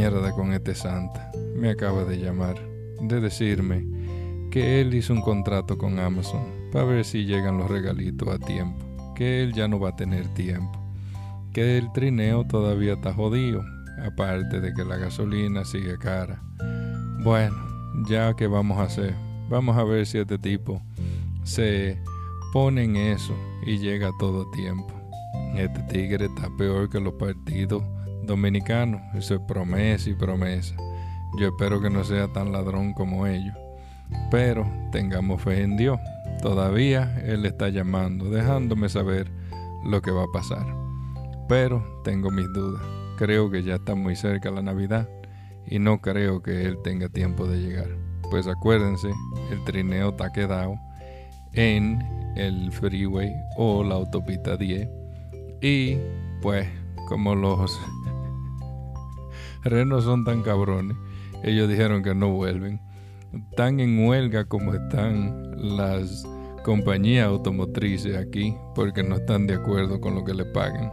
mierda con este Santa. Me acaba de llamar, de decirme que él hizo un contrato con Amazon para ver si llegan los regalitos a tiempo, que él ya no va a tener tiempo, que el trineo todavía está jodido, aparte de que la gasolina sigue cara. Bueno, ya que vamos a hacer, vamos a ver si este tipo se pone en eso y llega a todo tiempo. Este tigre está peor que los partidos dominicanos, eso es promesa y promesa. Yo espero que no sea tan ladrón como ellos. Pero tengamos fe en Dios. Todavía Él está llamando, dejándome saber lo que va a pasar. Pero tengo mis dudas. Creo que ya está muy cerca la Navidad y no creo que Él tenga tiempo de llegar. Pues acuérdense, el trineo está quedado en el freeway o la autopista 10. Y pues como los renos son tan cabrones, ellos dijeron que no vuelven. Tan en huelga como están las compañías automotrices aquí porque no están de acuerdo con lo que le pagan.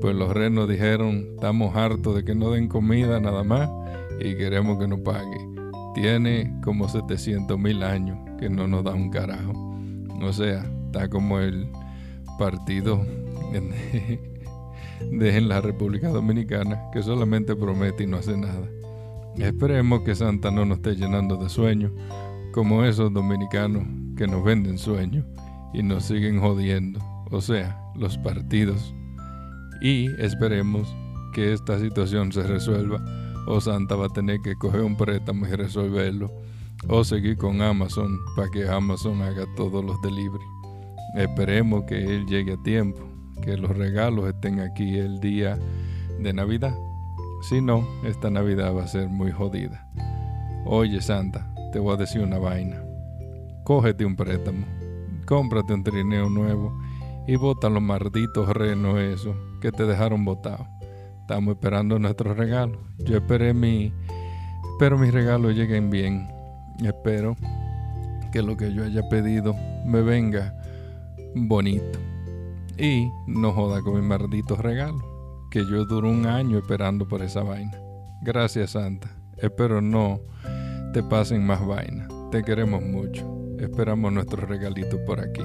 Pues los renos dijeron, estamos hartos de que no den comida nada más y queremos que nos pague. Tiene como 700 mil años que no nos da un carajo. O sea, está como el partido de, en la República Dominicana que solamente promete y no hace nada. Esperemos que Santa no nos esté llenando de sueños, como esos dominicanos que nos venden sueños y nos siguen jodiendo, o sea, los partidos. Y esperemos que esta situación se resuelva, o Santa va a tener que coger un préstamo y resolverlo, o seguir con Amazon para que Amazon haga todos los delivery. Esperemos que él llegue a tiempo, que los regalos estén aquí el día de Navidad. Si no, esta Navidad va a ser muy jodida. Oye, Santa, te voy a decir una vaina. Cógete un préstamo, cómprate un trineo nuevo y bota los malditos renos esos que te dejaron botados. Estamos esperando nuestros regalos. Yo esperé mi. Espero mis regalos lleguen bien. Espero que lo que yo haya pedido me venga bonito. Y no joda con mis malditos regalos que yo duro un año esperando por esa vaina. Gracias, Santa. Espero no te pasen más vaina. Te queremos mucho. Esperamos nuestros regalitos por aquí.